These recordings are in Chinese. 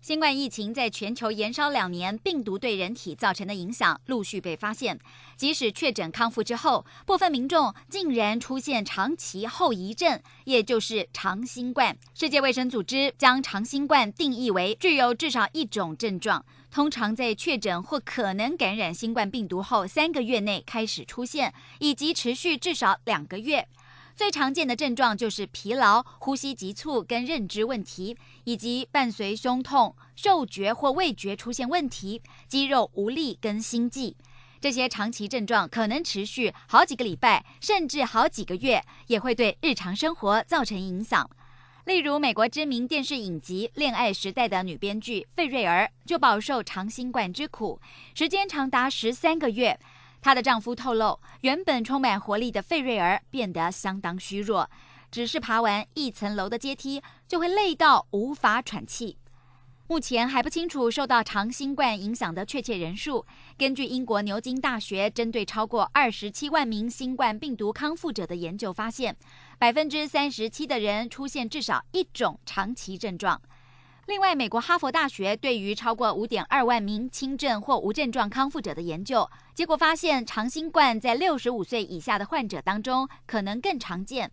新冠疫情在全球延烧两年，病毒对人体造成的影响陆续被发现。即使确诊康复之后，部分民众竟然出现长期后遗症，也就是长新冠。世界卫生组织将长新冠定义为具有至少一种症状，通常在确诊或可能感染新冠病毒后三个月内开始出现，以及持续至少两个月。最常见的症状就是疲劳、呼吸急促跟认知问题，以及伴随胸痛、嗅觉或味觉出现问题、肌肉无力跟心悸。这些长期症状可能持续好几个礼拜，甚至好几个月，也会对日常生活造成影响。例如，美国知名电视影集《恋爱时代》的女编剧费瑞儿就饱受长新冠之苦，时间长达十三个月。她的丈夫透露，原本充满活力的费瑞儿变得相当虚弱，只是爬完一层楼的阶梯就会累到无法喘气。目前还不清楚受到长新冠影响的确切人数。根据英国牛津大学针对超过二十七万名新冠病毒康复者的研究发现，百分之三十七的人出现至少一种长期症状。另外，美国哈佛大学对于超过五点二万名轻症或无症状康复者的研究结果发现，长新冠在六十五岁以下的患者当中可能更常见。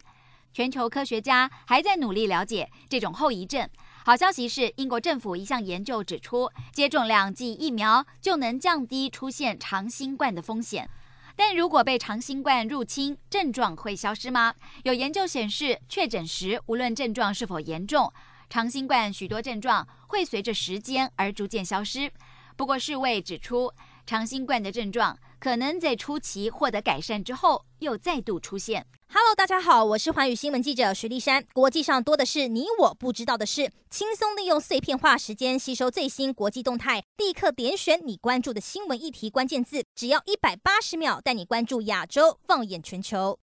全球科学家还在努力了解这种后遗症。好消息是，英国政府一项研究指出，接种两剂疫苗就能降低出现长新冠的风险。但如果被长新冠入侵，症状会消失吗？有研究显示，确诊时无论症状是否严重。长新冠许多症状会随着时间而逐渐消失，不过世卫指出，长新冠的症状可能在初期获得改善之后又再度出现。Hello，大家好，我是寰宇新闻记者徐丽珊。国际上多的是你我不知道的事，轻松利用碎片化时间吸收最新国际动态，立刻点选你关注的新闻议题关键字，只要一百八十秒带你关注亚洲，放眼全球。